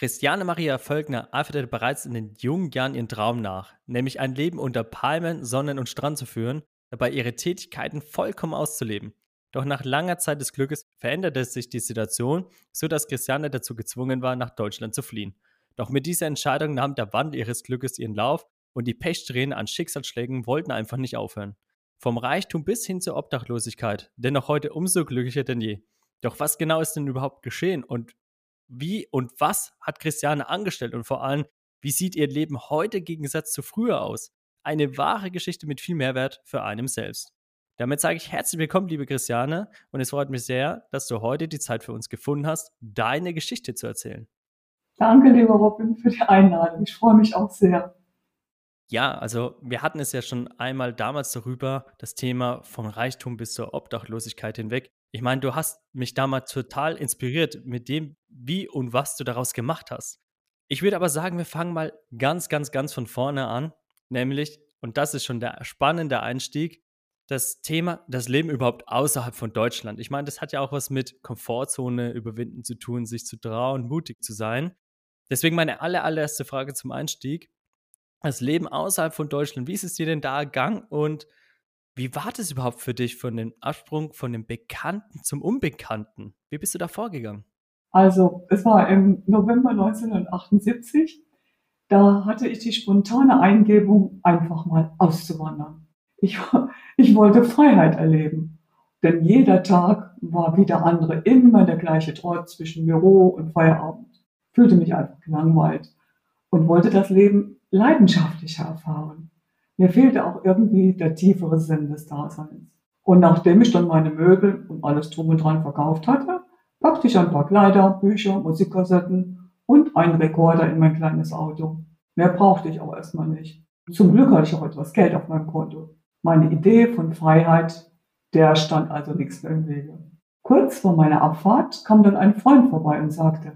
Christiane Maria Völkner eiferte bereits in den jungen Jahren ihren Traum nach, nämlich ein Leben unter Palmen, Sonnen und Strand zu führen, dabei ihre Tätigkeiten vollkommen auszuleben. Doch nach langer Zeit des Glückes veränderte sich die Situation, sodass Christiane dazu gezwungen war, nach Deutschland zu fliehen. Doch mit dieser Entscheidung nahm der Wandel ihres Glückes ihren Lauf und die Pechsträhnen an Schicksalsschlägen wollten einfach nicht aufhören. Vom Reichtum bis hin zur Obdachlosigkeit, dennoch heute umso glücklicher denn je. Doch was genau ist denn überhaupt geschehen und wie und was hat Christiane angestellt und vor allem, wie sieht ihr Leben heute im Gegensatz zu früher aus? Eine wahre Geschichte mit viel Mehrwert für einem selbst. Damit sage ich herzlich willkommen, liebe Christiane, und es freut mich sehr, dass du heute die Zeit für uns gefunden hast, deine Geschichte zu erzählen. Danke, lieber Robin, für die Einladung. Ich freue mich auch sehr. Ja, also wir hatten es ja schon einmal damals darüber, das Thema von Reichtum bis zur Obdachlosigkeit hinweg. Ich meine, du hast mich damals total inspiriert mit dem, wie und was du daraus gemacht hast. Ich würde aber sagen, wir fangen mal ganz, ganz, ganz von vorne an, nämlich, und das ist schon der spannende Einstieg, das Thema, das Leben überhaupt außerhalb von Deutschland. Ich meine, das hat ja auch was mit Komfortzone überwinden zu tun, sich zu trauen, mutig zu sein. Deswegen meine aller, allererste Frage zum Einstieg. Das Leben außerhalb von Deutschland, wie ist es dir denn da ergangen und wie war das überhaupt für dich von dem Absprung von dem Bekannten zum Unbekannten? Wie bist du da vorgegangen? Also, es war im November 1978. Da hatte ich die spontane Eingebung, einfach mal auszuwandern. Ich, ich wollte Freiheit erleben. Denn jeder Tag war wie der andere immer der gleiche Trott zwischen Büro und Feierabend. Fühlte mich einfach gelangweilt und wollte das Leben leidenschaftlicher erfahren. Mir fehlte auch irgendwie der tiefere Sinn des Daseins. Und nachdem ich dann meine Möbel und alles drum und dran verkauft hatte, packte ich ein paar Kleider, Bücher, Musikkassetten und einen Rekorder in mein kleines Auto. Mehr brauchte ich auch erstmal nicht. Zum Glück hatte ich auch etwas Geld auf meinem Konto. Meine Idee von Freiheit, der stand also nichts mehr im Wege. Kurz vor meiner Abfahrt kam dann ein Freund vorbei und sagte,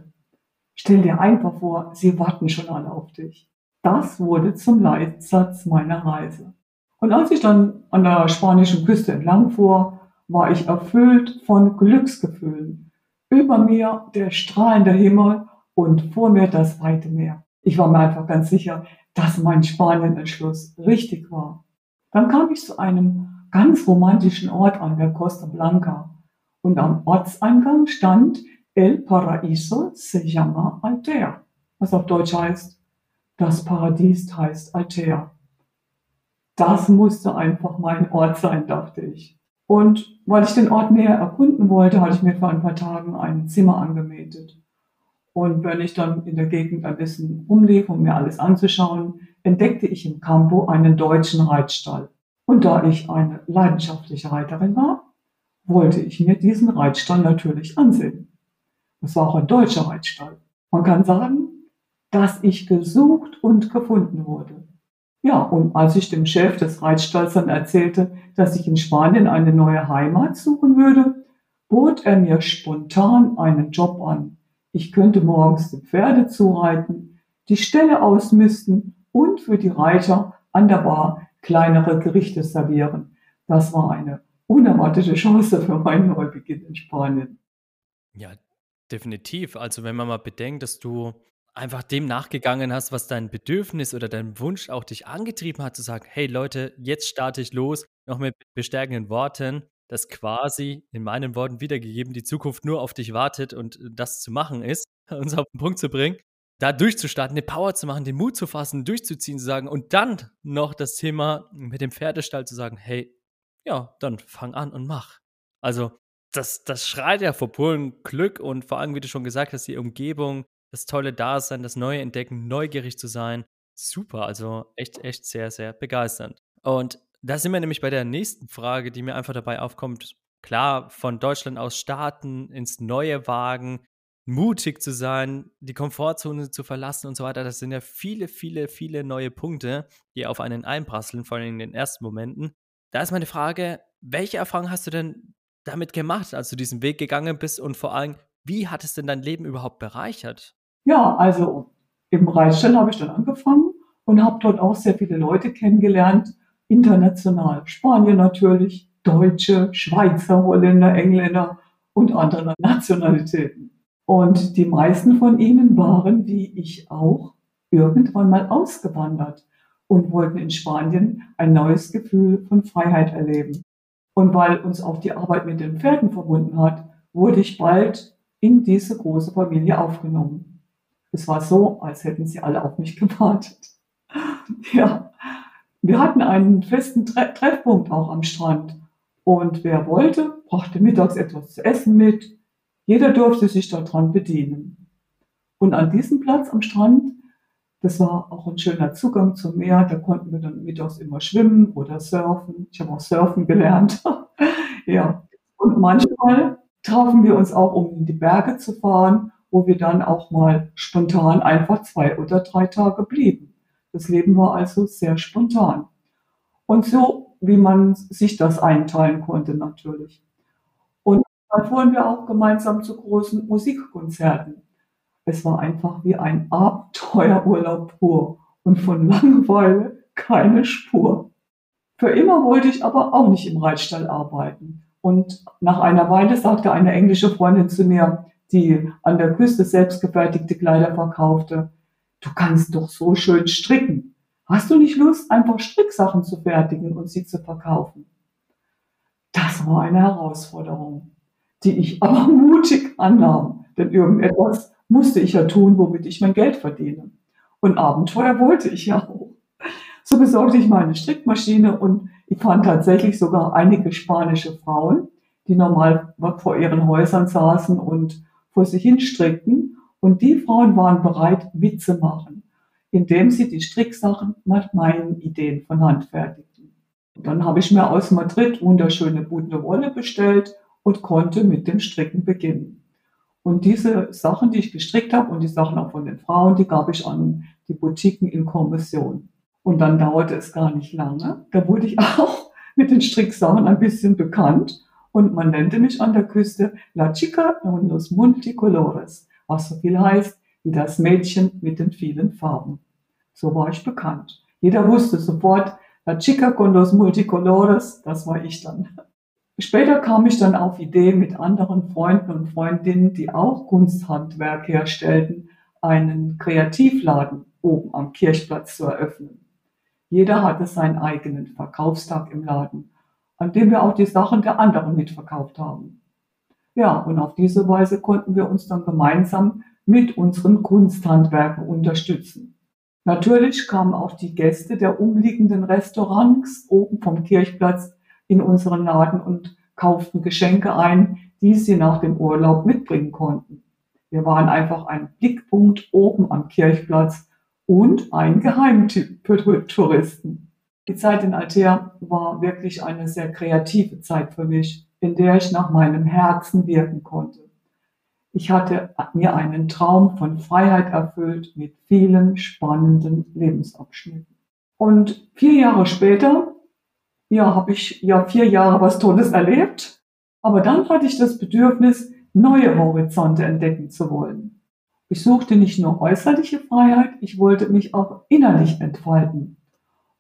stell dir einfach vor, sie warten schon alle auf dich. Das wurde zum Leitsatz meiner Reise. Und als ich dann an der spanischen Küste entlang fuhr, war ich erfüllt von Glücksgefühlen. Über mir der strahlende Himmel und vor mir das weite Meer. Ich war mir einfach ganz sicher, dass mein Spanien-Entschluss richtig war. Dann kam ich zu einem ganz romantischen Ort an der Costa Blanca und am Ortseingang stand El Paraíso se llama Altea, was auf Deutsch heißt das Paradies heißt Altea. Das musste einfach mein Ort sein, dachte ich. Und weil ich den Ort näher erkunden wollte, hatte ich mir vor ein paar Tagen ein Zimmer angemietet. Und wenn ich dann in der Gegend ein bisschen umlief, um mir alles anzuschauen, entdeckte ich im Campo einen deutschen Reitstall. Und da ich eine leidenschaftliche Reiterin war, wollte ich mir diesen Reitstall natürlich ansehen. Es war auch ein deutscher Reitstall. Man kann sagen, dass ich gesucht und gefunden wurde. Ja, und als ich dem Chef des Reitstalls dann erzählte, dass ich in Spanien eine neue Heimat suchen würde, bot er mir spontan einen Job an. Ich könnte morgens die Pferde zureiten, die Ställe ausmisten und für die Reiter an der Bar kleinere Gerichte servieren. Das war eine unerwartete Chance für meinen Neubeginn in Spanien. Ja, definitiv. Also wenn man mal bedenkt, dass du einfach dem nachgegangen hast, was dein Bedürfnis oder dein Wunsch auch dich angetrieben hat, zu sagen, hey Leute, jetzt starte ich los, noch mit bestärkenden Worten, das quasi in meinen Worten wiedergegeben, die Zukunft nur auf dich wartet und das zu machen ist, uns auf den Punkt zu bringen, da durchzustarten, eine Power zu machen, den Mut zu fassen, durchzuziehen, zu sagen und dann noch das Thema mit dem Pferdestall zu sagen, hey, ja, dann fang an und mach. Also das, das schreit ja vor purem Glück und vor allem, wie du schon gesagt hast, die Umgebung, das tolle Dasein, das neue Entdecken, neugierig zu sein. Super, also echt, echt sehr, sehr begeisternd. Und da sind wir nämlich bei der nächsten Frage, die mir einfach dabei aufkommt. Klar, von Deutschland aus starten, ins Neue wagen, mutig zu sein, die Komfortzone zu verlassen und so weiter. Das sind ja viele, viele, viele neue Punkte, die auf einen einprasseln, vor allem in den ersten Momenten. Da ist meine Frage, welche Erfahrung hast du denn damit gemacht, als du diesen Weg gegangen bist und vor allem, wie hat es denn dein Leben überhaupt bereichert? Ja, also im Reitstall habe ich dann angefangen und habe dort auch sehr viele Leute kennengelernt, international. Spanier natürlich, Deutsche, Schweizer, Holländer, Engländer und andere Nationalitäten. Und die meisten von ihnen waren, wie ich auch, irgendwann mal ausgewandert und wollten in Spanien ein neues Gefühl von Freiheit erleben. Und weil uns auch die Arbeit mit den Pferden verbunden hat, wurde ich bald in diese große Familie aufgenommen. Es war so, als hätten sie alle auf mich gewartet. Ja, wir hatten einen festen Tre Treffpunkt auch am Strand. Und wer wollte, brachte mittags etwas zu essen mit. Jeder durfte sich daran bedienen. Und an diesem Platz am Strand, das war auch ein schöner Zugang zum Meer. Da konnten wir dann mittags immer schwimmen oder surfen. Ich habe auch surfen gelernt. ja. Und manchmal trafen wir uns auch, um in die Berge zu fahren, wo wir dann auch mal spontan einfach zwei oder drei Tage blieben. Das Leben war also sehr spontan. Und so, wie man sich das einteilen konnte natürlich. Und dann fuhren wir auch gemeinsam zu großen Musikkonzerten. Es war einfach wie ein Abenteuerurlaub pur und von Langeweile keine Spur. Für immer wollte ich aber auch nicht im Reitstall arbeiten. Und nach einer Weile sagte eine englische Freundin zu mir, die an der Küste selbstgefertigte Kleider verkaufte, du kannst doch so schön stricken. Hast du nicht Lust, einfach Stricksachen zu fertigen und sie zu verkaufen? Das war eine Herausforderung, die ich aber mutig annahm, denn irgendetwas musste ich ja tun, womit ich mein Geld verdiene. Und Abenteuer wollte ich ja auch. So besorgte ich meine Strickmaschine und ich fand tatsächlich sogar einige spanische Frauen, die normal vor ihren Häusern saßen und vor sich hin strickten. Und die Frauen waren bereit, mitzumachen, indem sie die Stricksachen nach meinen Ideen von Hand fertigten. Und dann habe ich mir aus Madrid wunderschöne bunte Wolle bestellt und konnte mit dem Stricken beginnen. Und diese Sachen, die ich gestrickt habe und die Sachen auch von den Frauen, die gab ich an die Boutiquen in Kommission. Und dann dauerte es gar nicht lange. Da wurde ich auch mit den Stricksachen ein bisschen bekannt und man nannte mich an der Küste La Chica con los Multicolores, was so viel heißt wie das Mädchen mit den vielen Farben. So war ich bekannt. Jeder wusste sofort, La Chica con los Multicolores, das war ich dann. Später kam ich dann auf Idee, mit anderen Freunden und Freundinnen, die auch Kunsthandwerk herstellten, einen Kreativladen oben am Kirchplatz zu eröffnen. Jeder hatte seinen eigenen Verkaufstag im Laden, an dem wir auch die Sachen der anderen mitverkauft haben. Ja, und auf diese Weise konnten wir uns dann gemeinsam mit unseren Kunsthandwerken unterstützen. Natürlich kamen auch die Gäste der umliegenden Restaurants oben vom Kirchplatz in unseren Laden und kauften Geschenke ein, die sie nach dem Urlaub mitbringen konnten. Wir waren einfach ein Blickpunkt oben am Kirchplatz und ein Geheimtipp für Touristen. Die Zeit in Altea war wirklich eine sehr kreative Zeit für mich, in der ich nach meinem Herzen wirken konnte. Ich hatte mir einen Traum von Freiheit erfüllt mit vielen spannenden Lebensabschnitten. Und vier Jahre später ja, habe ich ja vier Jahre was Tolles erlebt. Aber dann hatte ich das Bedürfnis, neue Horizonte entdecken zu wollen. Ich suchte nicht nur äußerliche Freiheit, ich wollte mich auch innerlich entfalten.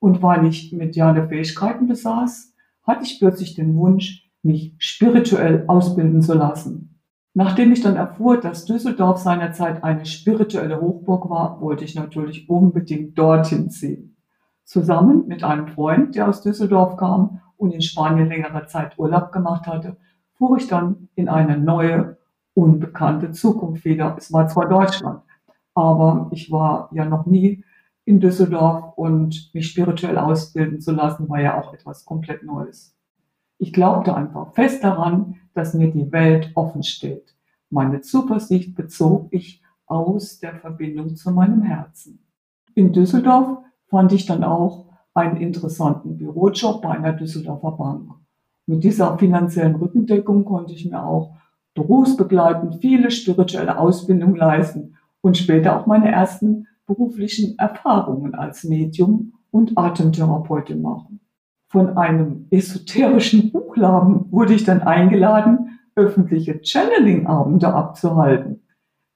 Und weil ich mediale Fähigkeiten besaß, hatte ich plötzlich den Wunsch, mich spirituell ausbilden zu lassen. Nachdem ich dann erfuhr, dass Düsseldorf seinerzeit eine spirituelle Hochburg war, wollte ich natürlich unbedingt dorthin ziehen. Zusammen mit einem Freund, der aus Düsseldorf kam und in Spanien längere Zeit Urlaub gemacht hatte, fuhr ich dann in eine neue, unbekannte Zukunft wieder. Es war zwar Deutschland, aber ich war ja noch nie in Düsseldorf und mich spirituell ausbilden zu lassen, war ja auch etwas komplett Neues. Ich glaubte einfach fest daran, dass mir die Welt offen steht. Meine Zuversicht bezog ich aus der Verbindung zu meinem Herzen. In Düsseldorf fand ich dann auch einen interessanten Bürojob bei einer Düsseldorfer Bank. Mit dieser finanziellen Rückendeckung konnte ich mir auch berufsbegleitend viele spirituelle Ausbildungen leisten und später auch meine ersten beruflichen Erfahrungen als Medium und Atemtherapeutin machen. Von einem esoterischen Buchladen wurde ich dann eingeladen, öffentliche Channeling-Abende abzuhalten.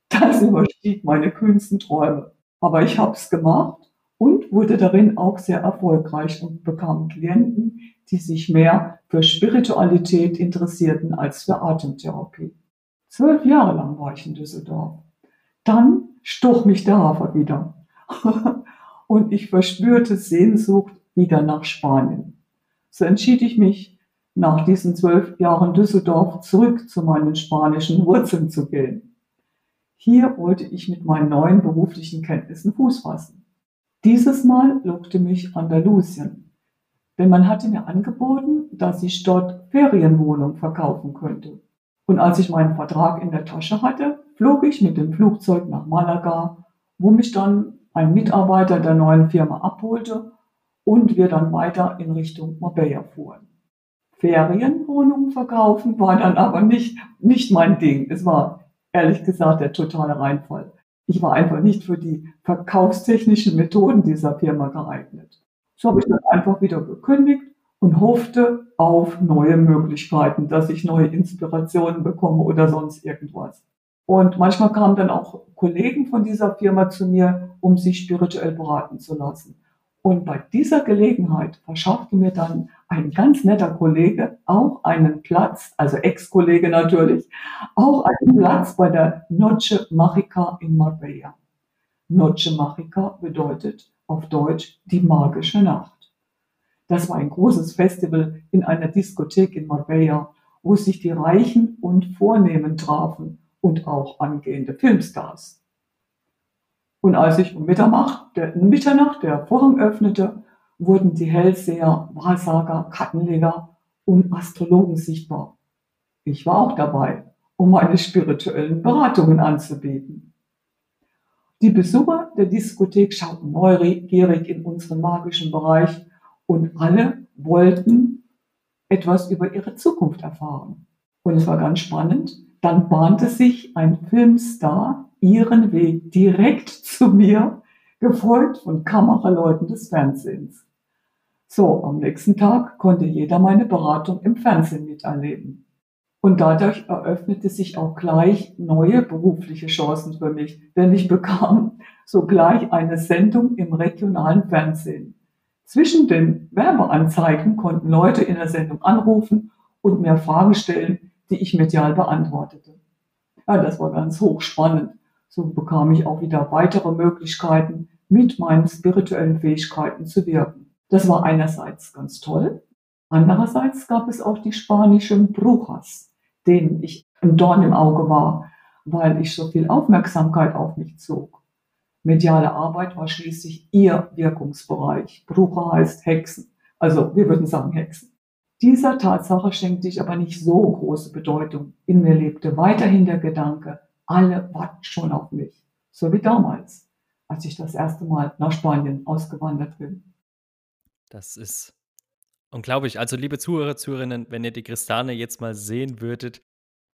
Das überstieg meine kühnsten Träume. Aber ich habe es gemacht und wurde darin auch sehr erfolgreich und bekam Klienten, die sich mehr für Spiritualität interessierten als für Atemtherapie. Zwölf Jahre lang war ich in Düsseldorf. Dann stoch mich der Hafer wieder. und ich verspürte Sehnsucht wieder nach Spanien. So entschied ich mich, nach diesen zwölf Jahren Düsseldorf zurück zu meinen spanischen Wurzeln zu gehen. Hier wollte ich mit meinen neuen beruflichen Kenntnissen Fuß fassen. Dieses Mal lockte mich Andalusien, denn man hatte mir angeboten, dass ich dort Ferienwohnung verkaufen könnte. Und als ich meinen Vertrag in der Tasche hatte, flog ich mit dem Flugzeug nach Malaga, wo mich dann ein Mitarbeiter der neuen Firma abholte und wir dann weiter in Richtung Marbella fuhren. Ferienwohnungen verkaufen war dann aber nicht, nicht mein Ding. Es war ehrlich gesagt der totale Reinfall. Ich war einfach nicht für die verkaufstechnischen Methoden dieser Firma geeignet. So habe ich dann einfach wieder gekündigt und hoffte auf neue Möglichkeiten, dass ich neue Inspirationen bekomme oder sonst irgendwas. Und manchmal kamen dann auch Kollegen von dieser Firma zu mir, um sich spirituell beraten zu lassen. Und bei dieser Gelegenheit verschaffte mir dann ein ganz netter Kollege auch einen Platz, also Ex-Kollege natürlich, auch einen Platz bei der Noche Magica in Marbella. Noche Magica bedeutet auf Deutsch die magische Nacht. Das war ein großes Festival in einer Diskothek in Marbella, wo sich die Reichen und Vornehmen trafen und auch angehende Filmstars. Und als ich um Mitternacht der, Mitternacht der Vorhang öffnete, wurden die Hellseher, Wahrsager, Kartenleger und Astrologen sichtbar. Ich war auch dabei, um meine spirituellen Beratungen anzubieten. Die Besucher der Diskothek schauten neugierig in unseren magischen Bereich und alle wollten etwas über ihre Zukunft erfahren. Und es war ganz spannend, dann bahnte sich ein Filmstar ihren Weg direkt zu mir, gefolgt von Kameraleuten des Fernsehens. So, am nächsten Tag konnte jeder meine Beratung im Fernsehen miterleben. Und dadurch eröffnete sich auch gleich neue berufliche Chancen für mich, denn ich bekam sogleich eine Sendung im regionalen Fernsehen. Zwischen den Werbeanzeigen konnten Leute in der Sendung anrufen und mir Fragen stellen, die ich medial beantwortete. Ja, das war ganz hochspannend. So bekam ich auch wieder weitere Möglichkeiten, mit meinen spirituellen Fähigkeiten zu wirken. Das war einerseits ganz toll. Andererseits gab es auch die spanischen Brujas, denen ich ein Dorn im Auge war, weil ich so viel Aufmerksamkeit auf mich zog. Mediale Arbeit war schließlich ihr Wirkungsbereich. Bruja heißt Hexen. Also wir würden sagen Hexen. Dieser Tatsache schenkte ich aber nicht so große Bedeutung. In mir lebte weiterhin der Gedanke, alle warten schon auf mich. So wie damals, als ich das erste Mal nach Spanien ausgewandert bin. Das ist unglaublich. Also, liebe Zuhörer, Zuhörerinnen, wenn ihr die Christane jetzt mal sehen würdet,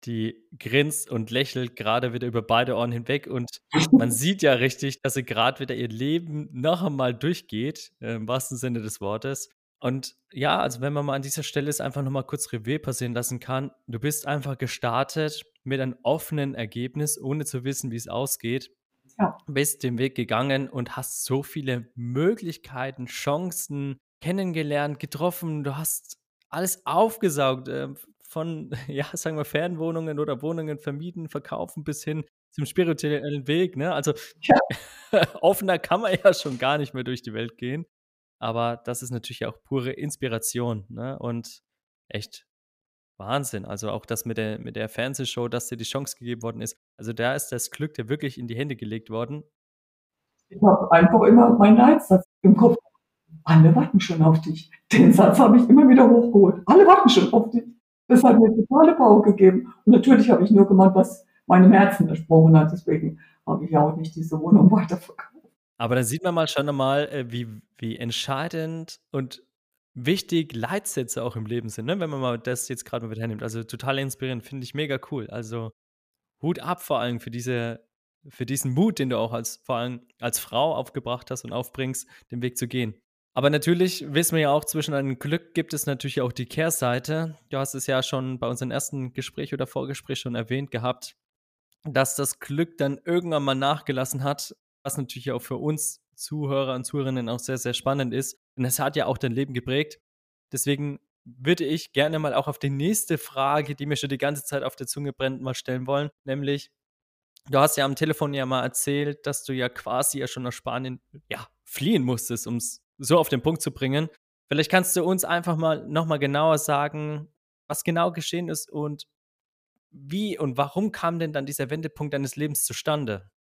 die grinst und lächelt gerade wieder über beide Ohren hinweg und man sieht ja richtig, dass sie gerade wieder ihr Leben noch einmal durchgeht, im wahrsten Sinne des Wortes. Und ja, also wenn man mal an dieser Stelle es einfach nochmal kurz Revue passieren lassen kann, du bist einfach gestartet mit einem offenen Ergebnis, ohne zu wissen, wie es ausgeht. Ja. Bist den Weg gegangen und hast so viele Möglichkeiten, Chancen kennengelernt, getroffen. Du hast alles aufgesaugt, äh, von, ja, sagen wir, Fernwohnungen oder Wohnungen vermieten, verkaufen bis hin zum spirituellen Weg. Ne? Also ja. offener kann man ja schon gar nicht mehr durch die Welt gehen. Aber das ist natürlich auch pure Inspiration ne? und echt Wahnsinn. Also auch das mit der, mit der Fernsehshow, dass dir die Chance gegeben worden ist. Also da ist das Glück dir wirklich in die Hände gelegt worden. Ich habe einfach immer meinen Leitsatz im Kopf. Alle warten schon auf dich. Den Satz habe ich immer wieder hochgeholt. Alle warten schon auf dich. Das hat mir totale Power gegeben. Und natürlich habe ich nur gemacht, was meinem Herzen versprochen hat. Deswegen habe ich ja auch nicht diese Wohnung weiterverkauft. Aber dann sieht man mal schon einmal, äh, wie, wie entscheidend und wichtig Leitsätze auch im Leben sind, ne? wenn man mal das jetzt gerade mal wieder hernimmt. Also total inspirierend, finde ich mega cool. Also Hut ab vor allem für diese, für diesen Mut, den du auch als vor allem als Frau aufgebracht hast und aufbringst, den Weg zu gehen. Aber natürlich wissen wir ja auch, zwischen einem Glück gibt es natürlich auch die Kehrseite. Du hast es ja schon bei unserem ersten Gespräch oder Vorgespräch schon erwähnt gehabt, dass das Glück dann irgendwann mal nachgelassen hat was natürlich auch für uns Zuhörer und Zuhörerinnen auch sehr, sehr spannend ist. Und es hat ja auch dein Leben geprägt. Deswegen würde ich gerne mal auch auf die nächste Frage, die mir schon die ganze Zeit auf der Zunge brennt, mal stellen wollen, nämlich du hast ja am Telefon ja mal erzählt, dass du ja quasi ja schon nach Spanien, ja, fliehen musstest, um's so auf den Punkt zu bringen. Vielleicht kannst du uns einfach mal noch mal genauer sagen, was genau geschehen ist und wie und warum kam denn dann dieser Wendepunkt deines Lebens zustande?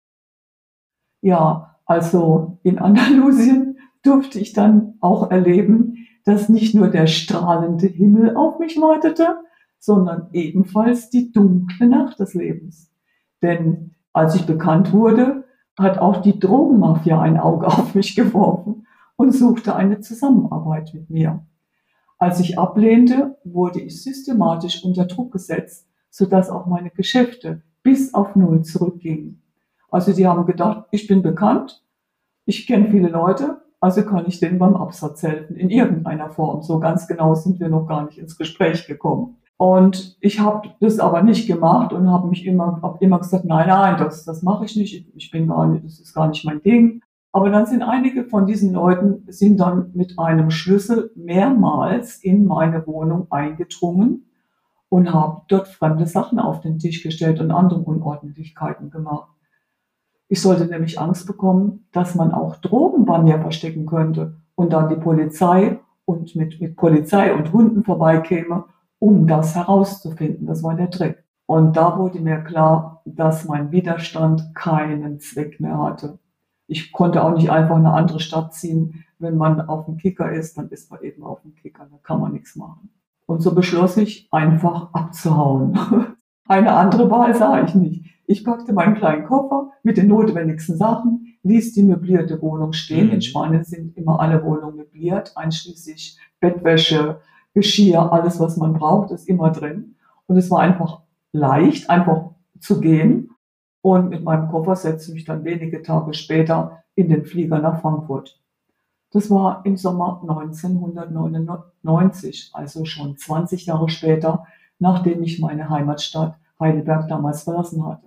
Ja, also in Andalusien durfte ich dann auch erleben, dass nicht nur der strahlende Himmel auf mich wartete, sondern ebenfalls die dunkle Nacht des Lebens. Denn als ich bekannt wurde, hat auch die Drogenmafia ein Auge auf mich geworfen und suchte eine Zusammenarbeit mit mir. Als ich ablehnte, wurde ich systematisch unter Druck gesetzt, sodass auch meine Geschäfte bis auf Null zurückgingen. Also sie haben gedacht, ich bin bekannt, ich kenne viele Leute, also kann ich denen beim Absatz helfen, in irgendeiner Form. So ganz genau sind wir noch gar nicht ins Gespräch gekommen. Und ich habe das aber nicht gemacht und habe mich immer, hab immer gesagt, nein, nein, das, das mache ich nicht, ich bin gar nicht, das ist gar nicht mein Ding. Aber dann sind einige von diesen Leuten sind dann mit einem Schlüssel mehrmals in meine Wohnung eingedrungen und haben dort fremde Sachen auf den Tisch gestellt und andere Unordentlichkeiten gemacht. Ich sollte nämlich Angst bekommen, dass man auch Drogen bei mir verstecken könnte und dann die Polizei und mit, mit Polizei und Hunden vorbeikäme, um das herauszufinden. Das war der Trick. Und da wurde mir klar, dass mein Widerstand keinen Zweck mehr hatte ich konnte auch nicht einfach in eine andere Stadt ziehen. Wenn man auf dem Kicker ist, dann ist man eben auf dem Kicker, da kann man nichts machen. Und so beschloss ich, einfach abzuhauen. Eine andere Wahl sah ich nicht. Ich packte meinen kleinen Koffer mit den notwendigsten Sachen, ließ die möblierte Wohnung stehen. Mhm. In Spanien sind immer alle Wohnungen möbliert, einschließlich Bettwäsche, Geschirr, alles, was man braucht, ist immer drin. Und es war einfach leicht, einfach zu gehen und mit meinem Koffer setzte ich mich dann wenige Tage später in den Flieger nach Frankfurt. Das war im Sommer 1999, also schon 20 Jahre später, nachdem ich meine Heimatstadt Heidelberg damals verlassen hatte.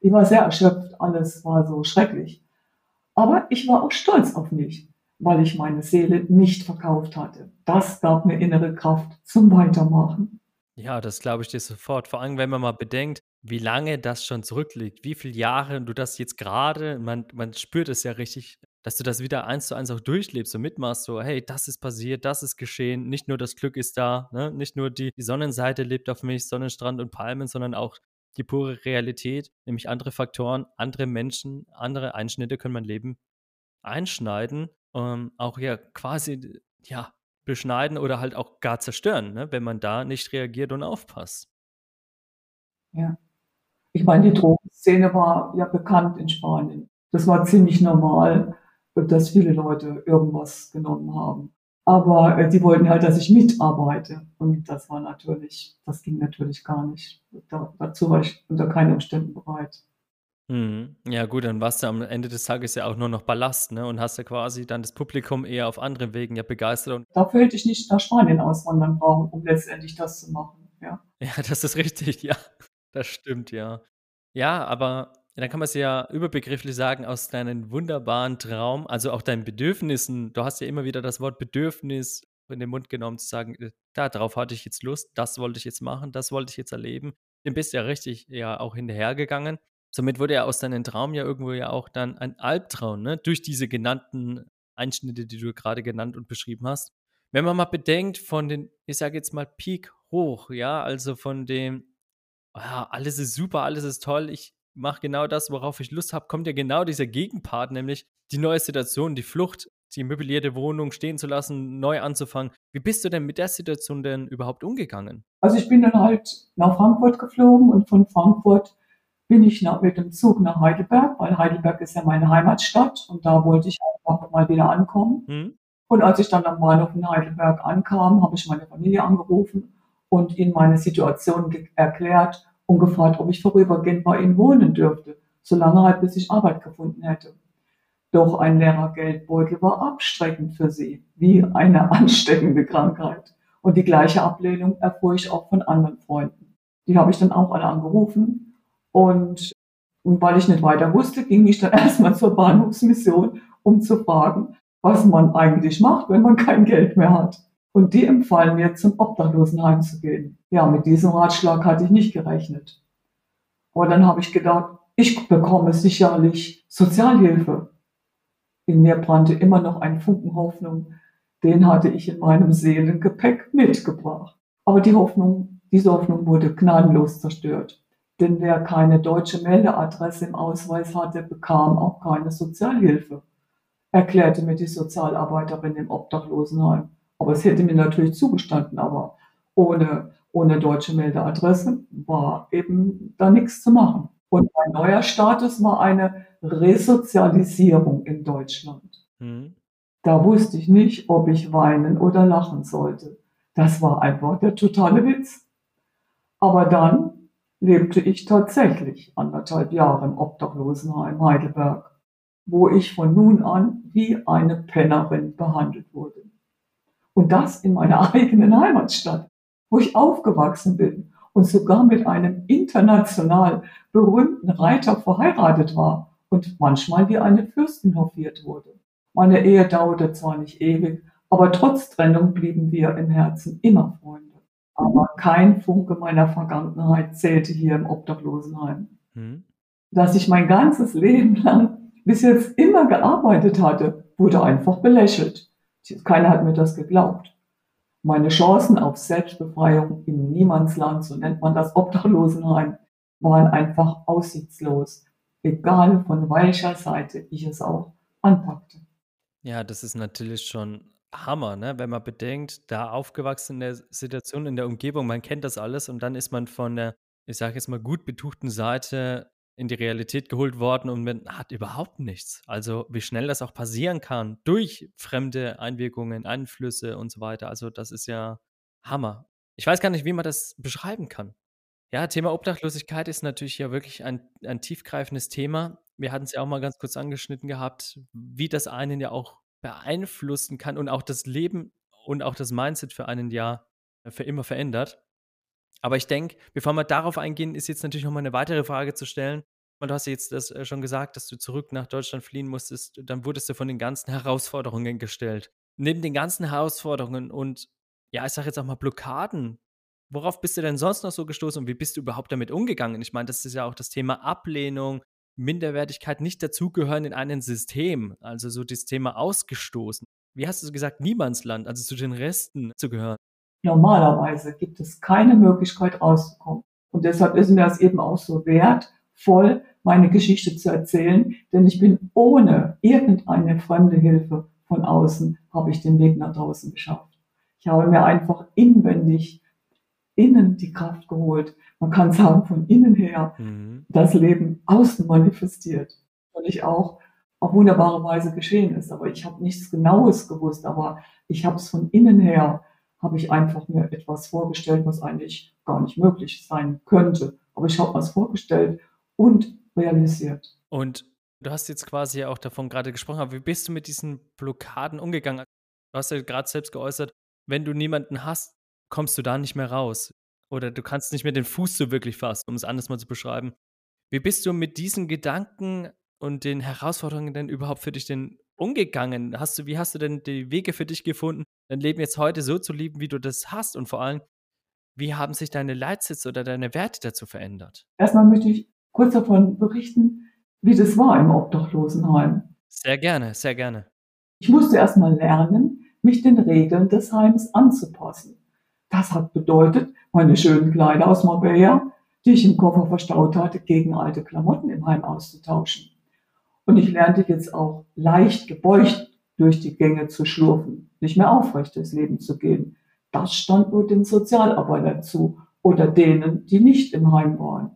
Ich war sehr erschöpft, alles war so schrecklich. Aber ich war auch stolz auf mich, weil ich meine Seele nicht verkauft hatte. Das gab mir innere Kraft zum Weitermachen. Ja, das glaube ich dir sofort. Vor allem, wenn man mal bedenkt, wie lange das schon zurückliegt, wie viele Jahre du das jetzt gerade, man, man spürt es ja richtig, dass du das wieder eins zu eins auch durchlebst und mitmachst, so, hey, das ist passiert, das ist geschehen, nicht nur das Glück ist da, ne? nicht nur die, die Sonnenseite lebt auf mich, Sonnenstrand und Palmen, sondern auch die pure Realität, nämlich andere Faktoren, andere Menschen, andere Einschnitte können mein Leben einschneiden, ähm, auch ja quasi, ja, beschneiden oder halt auch gar zerstören, ne? wenn man da nicht reagiert und aufpasst. Ja. Ich meine, die Drogenszene war ja bekannt in Spanien. Das war ziemlich normal, dass viele Leute irgendwas genommen haben. Aber äh, die wollten halt, dass ich mitarbeite. Und das war natürlich, das ging natürlich gar nicht. Da, dazu war ich unter keinen Umständen bereit. Mhm. Ja, gut, dann warst du am Ende des Tages ja auch nur noch Ballast, ne? Und hast ja quasi dann das Publikum eher auf anderen Wegen ja begeistert. Und Dafür hätte ich nicht nach Spanien auswandern brauchen, um letztendlich das zu machen. Ja, ja das ist richtig, ja. Das stimmt, ja. Ja, aber dann kann man es ja überbegrifflich sagen, aus deinem wunderbaren Traum, also auch deinen Bedürfnissen, du hast ja immer wieder das Wort Bedürfnis in den Mund genommen, zu sagen, äh, da, darauf hatte ich jetzt Lust, das wollte ich jetzt machen, das wollte ich jetzt erleben. Dem bist du ja richtig ja auch hinterhergegangen. Somit wurde ja aus deinem Traum ja irgendwo ja auch dann ein Albtraum, ne? Durch diese genannten Einschnitte, die du gerade genannt und beschrieben hast. Wenn man mal bedenkt, von den, ich sage jetzt mal, Peak hoch, ja, also von dem ja, alles ist super, alles ist toll, ich mache genau das, worauf ich Lust habe, kommt ja genau dieser Gegenpart, nämlich die neue Situation, die Flucht, die möblierte Wohnung stehen zu lassen, neu anzufangen. Wie bist du denn mit der Situation denn überhaupt umgegangen? Also ich bin dann halt nach Frankfurt geflogen und von Frankfurt bin ich nach, mit dem Zug nach Heidelberg, weil Heidelberg ist ja meine Heimatstadt und da wollte ich einfach mal wieder ankommen. Hm. Und als ich dann am Bahnhof in Heidelberg ankam, habe ich meine Familie angerufen und ihnen meine Situation erklärt und gefragt, ob ich vorübergehend bei ihnen wohnen dürfte, solange halt bis ich Arbeit gefunden hätte. Doch ein leerer Geldbeutel war abstreckend für sie, wie eine ansteckende Krankheit. Und die gleiche Ablehnung erfuhr ich auch von anderen Freunden. Die habe ich dann auch alle angerufen. Und, und weil ich nicht weiter wusste, ging ich dann erstmal zur Bahnhofsmission, um zu fragen, was man eigentlich macht, wenn man kein Geld mehr hat. Und die empfahlen mir, zum Obdachlosenheim zu gehen. Ja, mit diesem Ratschlag hatte ich nicht gerechnet. Aber dann habe ich gedacht, ich bekomme sicherlich Sozialhilfe. In mir brannte immer noch ein Funken Hoffnung. Den hatte ich in meinem Seelengepäck mitgebracht. Aber die Hoffnung, diese Hoffnung wurde gnadenlos zerstört. Denn wer keine deutsche Meldeadresse im Ausweis hatte, bekam auch keine Sozialhilfe, erklärte mir die Sozialarbeiterin im Obdachlosenheim. Aber es hätte mir natürlich zugestanden, aber ohne, ohne deutsche Meldeadresse war eben da nichts zu machen. Und mein neuer Status war eine Resozialisierung in Deutschland. Mhm. Da wusste ich nicht, ob ich weinen oder lachen sollte. Das war einfach der totale Witz. Aber dann lebte ich tatsächlich anderthalb Jahre im Obdachlosenheim Heidelberg, wo ich von nun an wie eine Pennerin behandelt wurde. Und das in meiner eigenen Heimatstadt, wo ich aufgewachsen bin und sogar mit einem international berühmten Reiter verheiratet war und manchmal wie eine Fürstin hofiert wurde. Meine Ehe dauerte zwar nicht ewig, aber trotz Trennung blieben wir im Herzen immer Freunde. Aber kein Funke meiner Vergangenheit zählte hier im Obdachlosenheim. Hm. Dass ich mein ganzes Leben lang bis jetzt immer gearbeitet hatte, wurde einfach belächelt. Keiner hat mir das geglaubt. Meine Chancen auf Selbstbefreiung im Niemandsland, so nennt man das Obdachlosenheim, waren einfach aussichtslos, egal von welcher Seite ich es auch anpackte. Ja, das ist natürlich schon Hammer, ne? Wenn man bedenkt, da aufgewachsen in der Situation, in der Umgebung, man kennt das alles und dann ist man von der, ich sage jetzt mal, gut betuchten Seite in die Realität geholt worden und man hat überhaupt nichts. Also wie schnell das auch passieren kann durch fremde Einwirkungen, Einflüsse und so weiter. Also das ist ja Hammer. Ich weiß gar nicht, wie man das beschreiben kann. Ja, Thema Obdachlosigkeit ist natürlich ja wirklich ein, ein tiefgreifendes Thema. Wir hatten es ja auch mal ganz kurz angeschnitten gehabt, wie das einen ja auch beeinflussen kann und auch das Leben und auch das Mindset für einen ja für immer verändert. Aber ich denke, bevor wir darauf eingehen, ist jetzt natürlich nochmal eine weitere Frage zu stellen. Du hast jetzt das äh, schon gesagt, dass du zurück nach Deutschland fliehen musstest. Dann wurdest du von den ganzen Herausforderungen gestellt. Neben den ganzen Herausforderungen und, ja, ich sage jetzt auch mal Blockaden, worauf bist du denn sonst noch so gestoßen und wie bist du überhaupt damit umgegangen? Ich meine, das ist ja auch das Thema Ablehnung, Minderwertigkeit nicht dazugehören in einem System, also so das Thema ausgestoßen. Wie hast du gesagt, Niemandsland, also zu den Resten zu gehören? Normalerweise gibt es keine Möglichkeit rauszukommen. Und deshalb ist mir das eben auch so wertvoll, meine Geschichte zu erzählen, denn ich bin ohne irgendeine fremde Hilfe von außen, habe ich den Weg nach draußen geschafft. Ich habe mir einfach inwendig innen die Kraft geholt. Man kann sagen, von innen her mhm. das Leben außen manifestiert. Und ich auch auf wunderbare Weise geschehen ist. Aber ich habe nichts Genaues gewusst, aber ich habe es von innen her, habe ich einfach mir etwas vorgestellt, was eigentlich gar nicht möglich sein könnte. Aber ich habe was vorgestellt und realisiert. Und du hast jetzt quasi auch davon gerade gesprochen, aber wie bist du mit diesen Blockaden umgegangen? Du hast ja gerade selbst geäußert, wenn du niemanden hast, kommst du da nicht mehr raus. Oder du kannst nicht mehr den Fuß so wirklich fassen, um es anders mal zu beschreiben. Wie bist du mit diesen Gedanken und den Herausforderungen denn überhaupt für dich denn umgegangen? Hast du, wie hast du denn die Wege für dich gefunden, dein Leben jetzt heute so zu lieben, wie du das hast? Und vor allem, wie haben sich deine Leitsätze oder deine Werte dazu verändert? Erstmal möchte ich kurz davon berichten, wie das war im Obdachlosenheim. Sehr gerne, sehr gerne. Ich musste erstmal lernen, mich den Regeln des Heims anzupassen. Das hat bedeutet, meine schönen Kleider aus Marbella, die ich im Koffer verstaut hatte, gegen alte Klamotten im Heim auszutauschen. Und ich lernte jetzt auch leicht gebeugt durch die Gänge zu schlurfen, nicht mehr aufrecht durchs Leben zu gehen. Das stand nur den Sozialarbeitern zu oder denen, die nicht im Heim waren.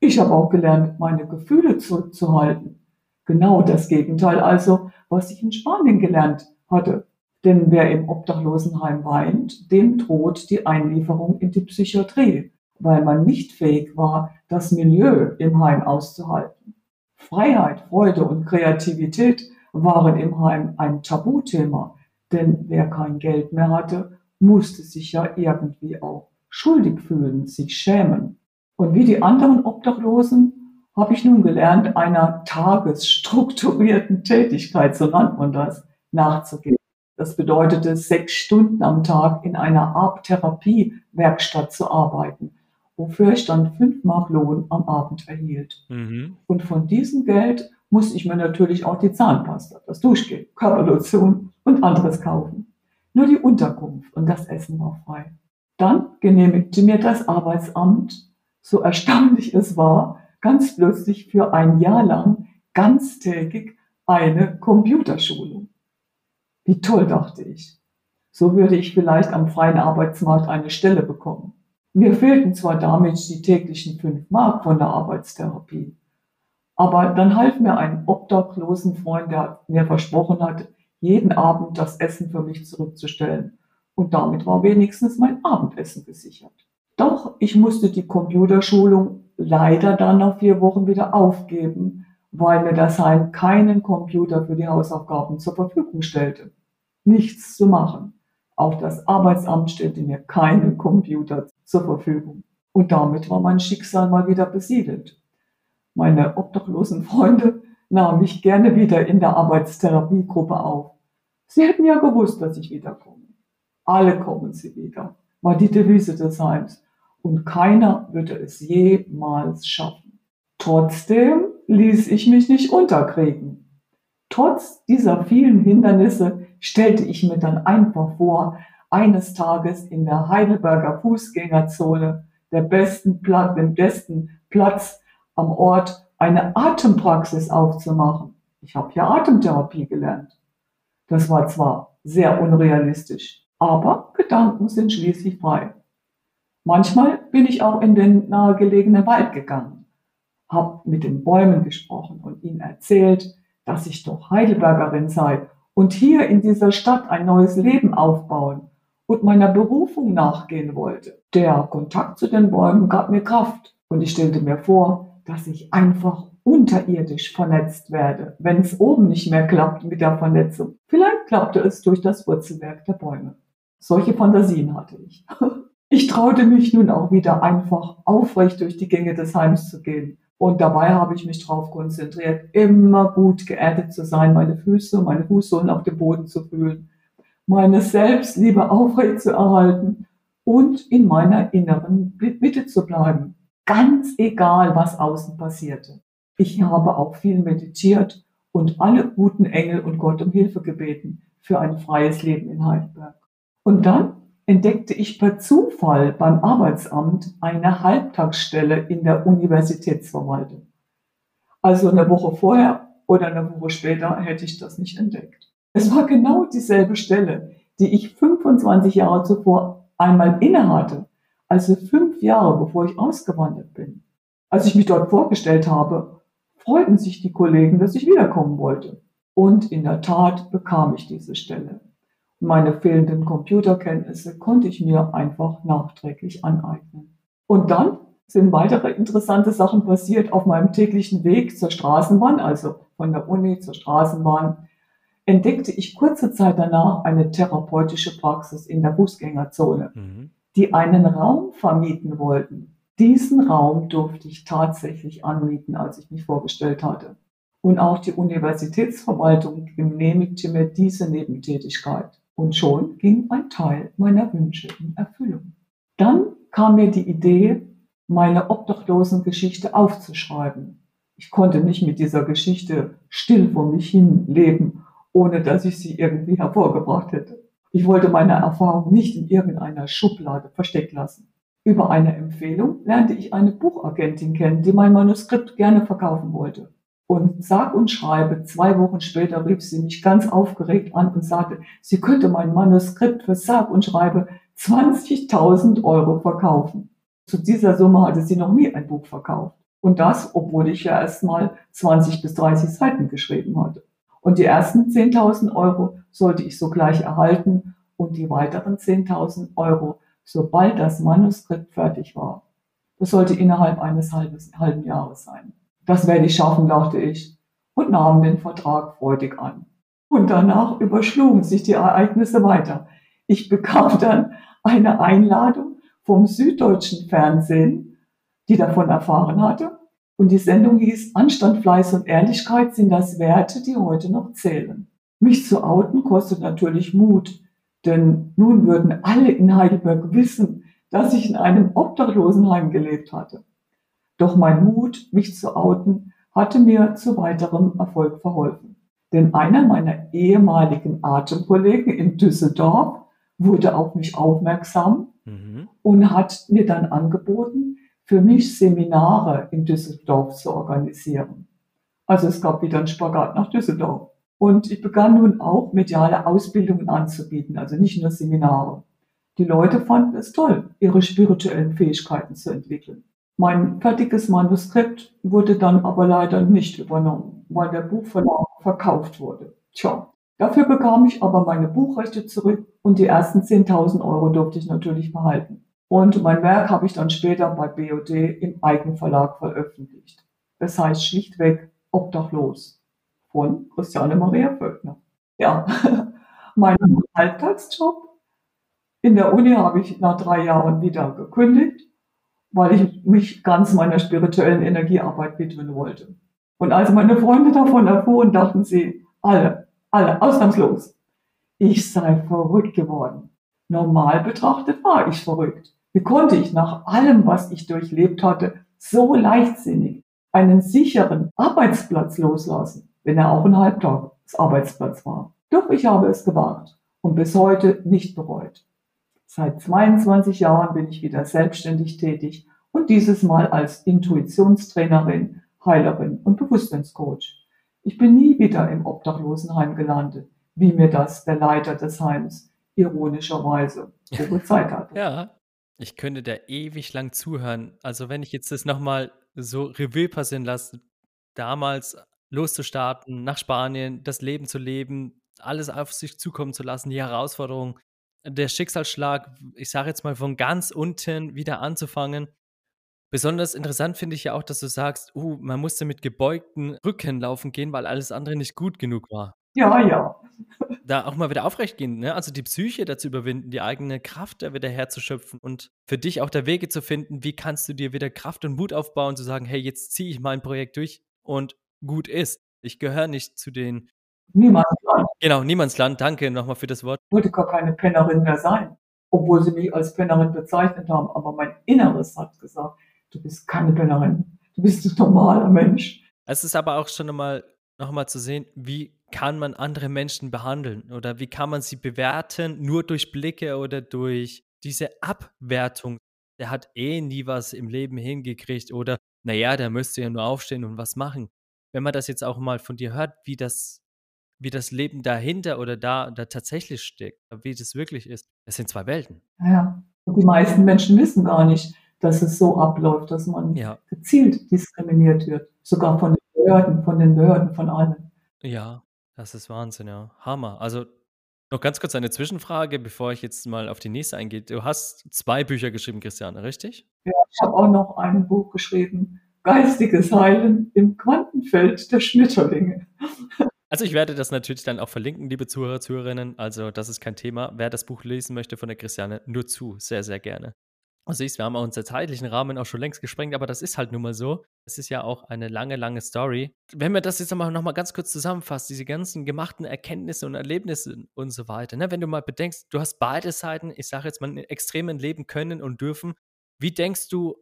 Ich habe auch gelernt, meine Gefühle zurückzuhalten. Genau das Gegenteil also, was ich in Spanien gelernt hatte. Denn wer im Obdachlosenheim weint, dem droht die Einlieferung in die Psychiatrie, weil man nicht fähig war, das Milieu im Heim auszuhalten. Freiheit, Freude und Kreativität waren im Heim ein Tabuthema, denn wer kein Geld mehr hatte, musste sich ja irgendwie auch schuldig fühlen, sich schämen. Und wie die anderen Obdachlosen habe ich nun gelernt, einer tagesstrukturierten Tätigkeit, so nannt man das, nachzugehen. Das bedeutete, sechs Stunden am Tag in einer Art-Therapie-Werkstatt zu arbeiten, wofür ich dann fünf Mark Lohn am Abend erhielt. Mhm. Und von diesem Geld musste ich mir natürlich auch die Zahnpasta, das Duschgel, Körperlotion und anderes kaufen. Nur die Unterkunft und das Essen war frei. Dann genehmigte mir das Arbeitsamt, so erstaunlich es war, ganz plötzlich für ein Jahr lang ganztägig eine Computerschulung. Wie toll, dachte ich. So würde ich vielleicht am freien Arbeitsmarkt eine Stelle bekommen. Mir fehlten zwar damit die täglichen fünf Mark von der Arbeitstherapie, aber dann half mir ein obdachlosen Freund, der mir versprochen hatte, jeden Abend das Essen für mich zurückzustellen. Und damit war wenigstens mein Abendessen gesichert. Doch ich musste die Computerschulung leider dann nach vier Wochen wieder aufgeben, weil mir das Heim keinen Computer für die Hausaufgaben zur Verfügung stellte. Nichts zu machen. Auch das Arbeitsamt stellte mir keinen Computer zur Verfügung. Und damit war mein Schicksal mal wieder besiedelt. Meine obdachlosen Freunde nahmen mich gerne wieder in der Arbeitstherapiegruppe auf. Sie hätten ja gewusst, dass ich wiederkomme. Alle kommen sie wieder, war die Devise des Heims. Und keiner würde es jemals schaffen. Trotzdem ließ ich mich nicht unterkriegen. Trotz dieser vielen Hindernisse stellte ich mir dann einfach vor, eines Tages in der Heidelberger Fußgängerzone, der besten Platz, dem besten Platz am Ort, eine Atempraxis aufzumachen. Ich habe ja Atemtherapie gelernt. Das war zwar sehr unrealistisch, aber Gedanken sind schließlich frei. Manchmal bin ich auch in den nahegelegenen Wald gegangen habe mit den Bäumen gesprochen und ihnen erzählt, dass ich doch Heidelbergerin sei und hier in dieser Stadt ein neues Leben aufbauen und meiner Berufung nachgehen wollte. Der Kontakt zu den Bäumen gab mir Kraft und ich stellte mir vor, dass ich einfach unterirdisch vernetzt werde, wenn es oben nicht mehr klappt mit der Vernetzung. Vielleicht klappte es durch das Wurzelwerk der Bäume. Solche Fantasien hatte ich. Ich traute mich nun auch wieder einfach aufrecht durch die Gänge des Heims zu gehen und dabei habe ich mich darauf konzentriert, immer gut geerdet zu sein, meine Füße, meine Fußsohlen auf dem Boden zu fühlen, meine Selbstliebe aufrecht zu erhalten und in meiner inneren Mitte zu bleiben. Ganz egal, was außen passierte. Ich habe auch viel meditiert und alle guten Engel und Gott um Hilfe gebeten für ein freies Leben in Heidelberg. Und dann entdeckte ich per Zufall beim Arbeitsamt eine Halbtagsstelle in der Universitätsverwaltung. Also eine Woche vorher oder eine Woche später hätte ich das nicht entdeckt. Es war genau dieselbe Stelle, die ich 25 Jahre zuvor einmal innehatte, also fünf Jahre bevor ich ausgewandert bin. Als ich mich dort vorgestellt habe, freuten sich die Kollegen, dass ich wiederkommen wollte. Und in der Tat bekam ich diese Stelle. Meine fehlenden Computerkenntnisse konnte ich mir einfach nachträglich aneignen. Und dann sind weitere interessante Sachen passiert auf meinem täglichen Weg zur Straßenbahn, also von der Uni zur Straßenbahn, entdeckte ich kurze Zeit danach eine therapeutische Praxis in der Fußgängerzone, mhm. die einen Raum vermieten wollten. Diesen Raum durfte ich tatsächlich anmieten, als ich mich vorgestellt hatte. Und auch die Universitätsverwaltung genehmigte mir diese Nebentätigkeit. Und schon ging ein Teil meiner Wünsche in Erfüllung. Dann kam mir die Idee, meine Obdachlosengeschichte aufzuschreiben. Ich konnte nicht mit dieser Geschichte still vor mich hin leben, ohne dass ich sie irgendwie hervorgebracht hätte. Ich wollte meine Erfahrung nicht in irgendeiner Schublade versteckt lassen. Über eine Empfehlung lernte ich eine Buchagentin kennen, die mein Manuskript gerne verkaufen wollte. Und sag und schreibe, zwei Wochen später rief sie mich ganz aufgeregt an und sagte, sie könnte mein Manuskript für sag und schreibe 20.000 Euro verkaufen. Zu dieser Summe hatte sie noch nie ein Buch verkauft. Und das, obwohl ich ja erst mal 20 bis 30 Seiten geschrieben hatte. Und die ersten 10.000 Euro sollte ich sogleich erhalten und die weiteren 10.000 Euro, sobald das Manuskript fertig war. Das sollte innerhalb eines halben Jahres sein. Das werde ich schaffen, dachte ich und nahm den Vertrag freudig an. Und danach überschlugen sich die Ereignisse weiter. Ich bekam dann eine Einladung vom süddeutschen Fernsehen, die davon erfahren hatte. Und die Sendung hieß Anstand, Fleiß und Ehrlichkeit sind das Werte, die heute noch zählen. Mich zu outen kostet natürlich Mut, denn nun würden alle in Heidelberg wissen, dass ich in einem Obdachlosenheim gelebt hatte. Doch mein Mut, mich zu outen, hatte mir zu weiterem Erfolg verholfen. Denn einer meiner ehemaligen Atemkollegen in Düsseldorf wurde auf mich aufmerksam mhm. und hat mir dann angeboten, für mich Seminare in Düsseldorf zu organisieren. Also es gab wieder einen Spagat nach Düsseldorf. Und ich begann nun auch mediale Ausbildungen anzubieten, also nicht nur Seminare. Die Leute fanden es toll, ihre spirituellen Fähigkeiten zu entwickeln. Mein fertiges Manuskript wurde dann aber leider nicht übernommen, weil der Buchverlag verkauft wurde. Tja, dafür bekam ich aber meine Buchrechte zurück und die ersten 10.000 Euro durfte ich natürlich behalten. Und mein Werk habe ich dann später bei BOD im Eigenverlag veröffentlicht. Es heißt schlichtweg Obdachlos von Christiane Maria Völkner. Ja, mein Alltagsjob in der Uni habe ich nach drei Jahren wieder gekündigt weil ich mich ganz meiner spirituellen Energiearbeit widmen wollte. Und als meine Freunde davon erfuhren, dachten sie, alle, alle, ausnahmslos, ich sei verrückt geworden. Normal betrachtet war ich verrückt. Wie konnte ich nach allem, was ich durchlebt hatte, so leichtsinnig einen sicheren Arbeitsplatz loslassen, wenn er auch ein Halbtagsarbeitsplatz war? Doch ich habe es gewagt und bis heute nicht bereut. Seit 22 Jahren bin ich wieder selbstständig tätig und dieses Mal als Intuitionstrainerin, Heilerin und Bewusstseinscoach. Ich bin nie wieder im Obdachlosenheim gelandet, wie mir das der Leiter des Heims ironischerweise prophezeit hat. ja, ich könnte da ewig lang zuhören. Also wenn ich jetzt das nochmal so Revue passieren lasse, damals loszustarten, nach Spanien, das Leben zu leben, alles auf sich zukommen zu lassen, die Herausforderung, der Schicksalsschlag, ich sage jetzt mal von ganz unten wieder anzufangen. Besonders interessant finde ich ja auch, dass du sagst, uh, man musste mit gebeugten Rücken laufen gehen, weil alles andere nicht gut genug war. Ja, ja. Da auch mal wieder aufrecht gehen, ne? Also die Psyche dazu überwinden, die eigene Kraft da wieder herzuschöpfen und für dich auch der Wege zu finden, wie kannst du dir wieder Kraft und Mut aufbauen, zu sagen, hey, jetzt ziehe ich mein Projekt durch und gut ist. Ich gehöre nicht zu den Niemandsland. Genau, Niemandsland. Danke nochmal für das Wort. Ich wollte gar keine Pennerin mehr sein, obwohl sie mich als Pennerin bezeichnet haben. Aber mein Inneres hat gesagt, du bist keine Pennerin. Du bist ein normaler Mensch. Es ist aber auch schon nochmal zu sehen, wie kann man andere Menschen behandeln oder wie kann man sie bewerten, nur durch Blicke oder durch diese Abwertung. Der hat eh nie was im Leben hingekriegt oder naja, der müsste ja nur aufstehen und was machen. Wenn man das jetzt auch mal von dir hört, wie das wie das Leben dahinter oder da, da tatsächlich steckt, wie das wirklich ist. Es sind zwei Welten. Ja, und die meisten Menschen wissen gar nicht, dass es so abläuft, dass man ja. gezielt diskriminiert wird. Sogar von den Behörden, von den Behörden, von allen. Ja, das ist Wahnsinn, ja. Hammer. Also noch ganz kurz eine Zwischenfrage, bevor ich jetzt mal auf die nächste eingehe. Du hast zwei Bücher geschrieben, Christiane, richtig? Ja, ich habe auch noch ein Buch geschrieben, Geistiges Heilen im Quantenfeld der Schmetterlinge. Also ich werde das natürlich dann auch verlinken, liebe Zuhörer, Zuhörerinnen. Also das ist kein Thema. Wer das Buch lesen möchte von der Christiane, nur zu, sehr, sehr gerne. Du siehst, wir haben unseren zeitlichen Rahmen auch schon längst gesprengt, aber das ist halt nun mal so. Es ist ja auch eine lange, lange Story. Wenn wir das jetzt nochmal noch mal ganz kurz zusammenfassen, diese ganzen gemachten Erkenntnisse und Erlebnisse und so weiter, ne? wenn du mal bedenkst, du hast beide Seiten, ich sage jetzt mal, extremen leben können und dürfen. Wie denkst du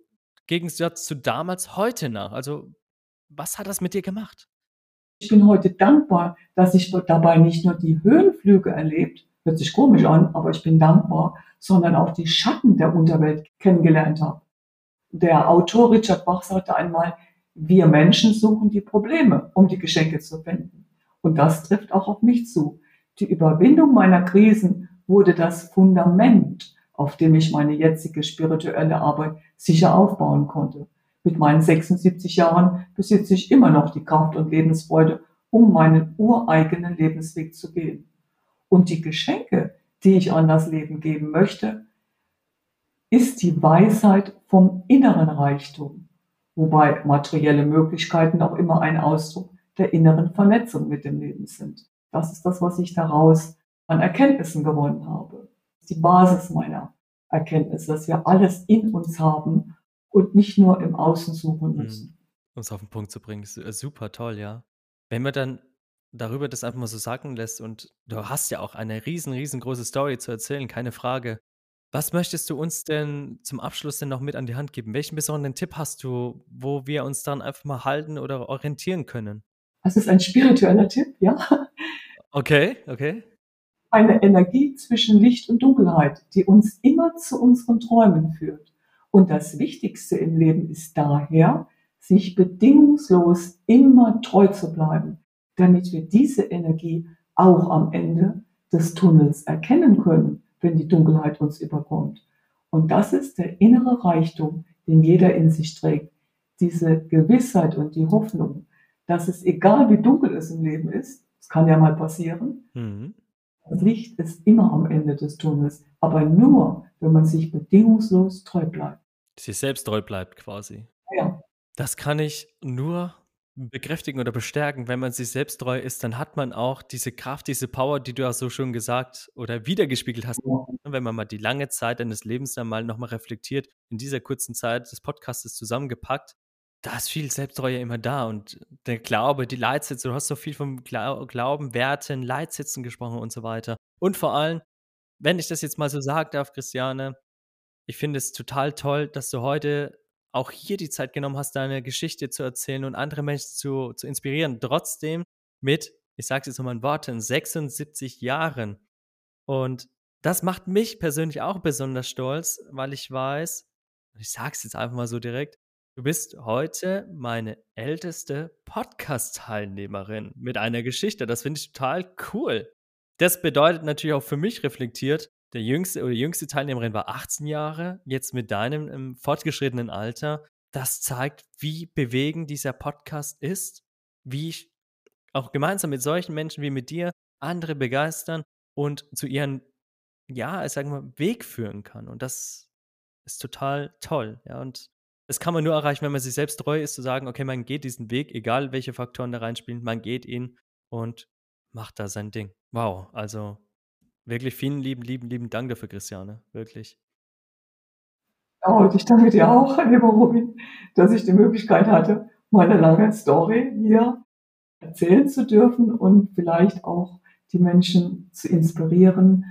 Gegensatz zu damals heute nach? Also was hat das mit dir gemacht? Ich bin heute dankbar, dass ich dabei nicht nur die Höhenflüge erlebt, hört sich komisch an, aber ich bin dankbar, sondern auch die Schatten der Unterwelt kennengelernt habe. Der Autor Richard Bach sagte einmal, wir Menschen suchen die Probleme, um die Geschenke zu finden. Und das trifft auch auf mich zu. Die Überwindung meiner Krisen wurde das Fundament, auf dem ich meine jetzige spirituelle Arbeit sicher aufbauen konnte. Mit meinen 76 Jahren besitze ich immer noch die Kraft und Lebensfreude, um meinen ureigenen Lebensweg zu gehen. Und die Geschenke, die ich an das Leben geben möchte, ist die Weisheit vom inneren Reichtum, wobei materielle Möglichkeiten auch immer ein Ausdruck der inneren Vernetzung mit dem Leben sind. Das ist das, was ich daraus an Erkenntnissen gewonnen habe. Die Basis meiner Erkenntnis, dass wir alles in uns haben und nicht nur im Außen suchen mhm. müssen. Um es auf den Punkt zu bringen, ist super toll, ja. Wenn wir dann darüber das einfach mal so sacken lässt und du hast ja auch eine riesen riesengroße Story zu erzählen, keine Frage. Was möchtest du uns denn zum Abschluss denn noch mit an die Hand geben? Welchen besonderen Tipp hast du, wo wir uns dann einfach mal halten oder orientieren können? Das ist ein spiritueller Tipp, ja. Okay, okay. Eine Energie zwischen Licht und Dunkelheit, die uns immer zu unseren Träumen führt. Und das Wichtigste im Leben ist daher, sich bedingungslos immer treu zu bleiben, damit wir diese Energie auch am Ende des Tunnels erkennen können, wenn die Dunkelheit uns überkommt. Und das ist der innere Reichtum, den jeder in sich trägt. Diese Gewissheit und die Hoffnung, dass es egal wie dunkel es im Leben ist, es kann ja mal passieren, mhm. Das Licht ist immer am Ende des Tunnels, aber nur, wenn man sich bedingungslos treu bleibt. Sich selbst treu bleibt quasi. Ja. Das kann ich nur bekräftigen oder bestärken, wenn man sich selbst treu ist, dann hat man auch diese Kraft, diese Power, die du auch so schon gesagt oder wiedergespiegelt hast. Ja. Wenn man mal die lange Zeit deines Lebens dann mal nochmal reflektiert, in dieser kurzen Zeit des Podcasts zusammengepackt, da ist viel Selbstreue immer da und der Glaube, die Leitsätze, du hast so viel vom Glauben, Werten, Leitsätzen gesprochen und so weiter. Und vor allem, wenn ich das jetzt mal so sagen darf, Christiane, ich finde es total toll, dass du heute auch hier die Zeit genommen hast, deine Geschichte zu erzählen und andere Menschen zu, zu inspirieren. Trotzdem mit, ich sage es jetzt nochmal in Worten, 76 Jahren. Und das macht mich persönlich auch besonders stolz, weil ich weiß, ich sage es jetzt einfach mal so direkt, du bist heute meine älteste Podcast-Teilnehmerin mit einer Geschichte. Das finde ich total cool. Das bedeutet natürlich auch für mich reflektiert, der jüngste oder jüngste Teilnehmerin war 18 Jahre, jetzt mit deinem im fortgeschrittenen Alter. Das zeigt, wie bewegend dieser Podcast ist, wie ich auch gemeinsam mit solchen Menschen wie mit dir andere begeistern und zu ihren, ja, ich sage mal, Weg führen kann. Und das ist total toll. Ja, und das kann man nur erreichen, wenn man sich selbst treu ist, zu sagen, okay, man geht diesen Weg, egal welche Faktoren da reinspielen, man geht ihn und macht da sein Ding. Wow, also Wirklich vielen lieben, lieben, lieben Dank dafür, Christiane. Wirklich. Ja, und ich danke dir auch, lieber Robin, dass ich die Möglichkeit hatte, meine lange Story hier erzählen zu dürfen und vielleicht auch die Menschen zu inspirieren,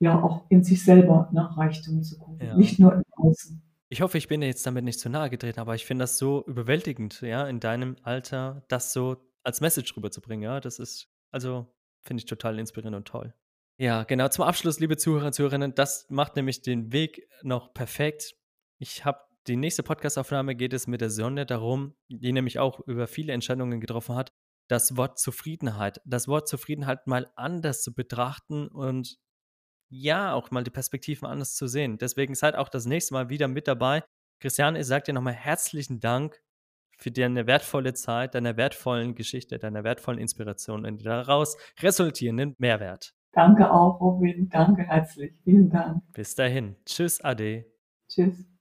ja auch in sich selber nach Reichtum zu gucken, ja. nicht nur im Außen. Ich hoffe, ich bin dir jetzt damit nicht zu nahe getreten, aber ich finde das so überwältigend, ja, in deinem Alter, das so als Message rüberzubringen, ja, das ist, also finde ich total inspirierend und toll. Ja, genau. Zum Abschluss, liebe Zuhörer und Zuhörerinnen, das macht nämlich den Weg noch perfekt. Ich habe die nächste Podcastaufnahme geht es mit der Sonne darum, die nämlich auch über viele Entscheidungen getroffen hat, das Wort Zufriedenheit, das Wort Zufriedenheit mal anders zu betrachten und ja, auch mal die Perspektiven anders zu sehen. Deswegen seid auch das nächste Mal wieder mit dabei. Christiane, ich sage dir nochmal herzlichen Dank für deine wertvolle Zeit, deine wertvollen Geschichte, deine wertvollen Inspirationen und daraus resultierenden Mehrwert. Danke auch, Robin. Danke herzlich. Vielen Dank. Bis dahin. Tschüss, Ade. Tschüss.